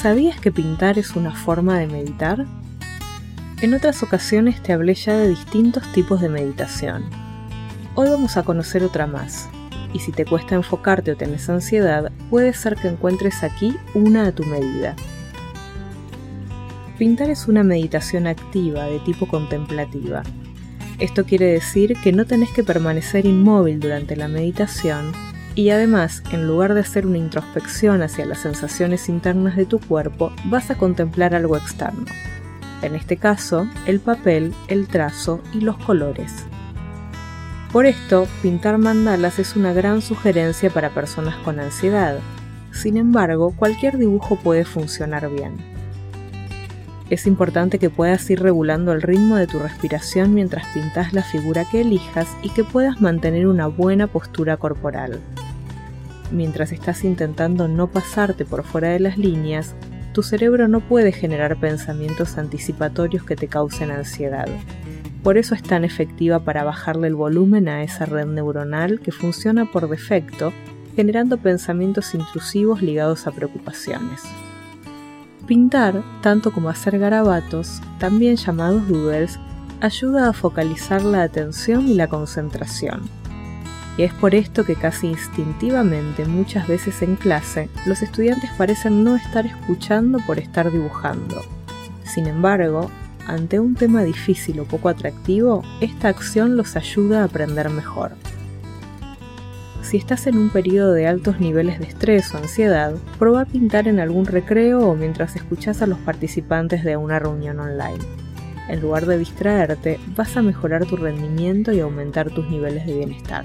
¿Sabías que pintar es una forma de meditar? En otras ocasiones te hablé ya de distintos tipos de meditación. Hoy vamos a conocer otra más, y si te cuesta enfocarte o tenés ansiedad, puede ser que encuentres aquí una a tu medida. Pintar es una meditación activa de tipo contemplativa. Esto quiere decir que no tenés que permanecer inmóvil durante la meditación y además, en lugar de hacer una introspección hacia las sensaciones internas de tu cuerpo, vas a contemplar algo externo. En este caso, el papel, el trazo y los colores. Por esto, pintar mandalas es una gran sugerencia para personas con ansiedad. Sin embargo, cualquier dibujo puede funcionar bien. Es importante que puedas ir regulando el ritmo de tu respiración mientras pintas la figura que elijas y que puedas mantener una buena postura corporal mientras estás intentando no pasarte por fuera de las líneas, tu cerebro no puede generar pensamientos anticipatorios que te causen ansiedad. Por eso es tan efectiva para bajarle el volumen a esa red neuronal que funciona por defecto, generando pensamientos intrusivos ligados a preocupaciones. Pintar, tanto como hacer garabatos, también llamados doodles, ayuda a focalizar la atención y la concentración y es por esto que casi instintivamente muchas veces en clase los estudiantes parecen no estar escuchando por estar dibujando. Sin embargo, ante un tema difícil o poco atractivo, esta acción los ayuda a aprender mejor. Si estás en un periodo de altos niveles de estrés o ansiedad, prueba a pintar en algún recreo o mientras escuchas a los participantes de una reunión online. En lugar de distraerte, vas a mejorar tu rendimiento y aumentar tus niveles de bienestar.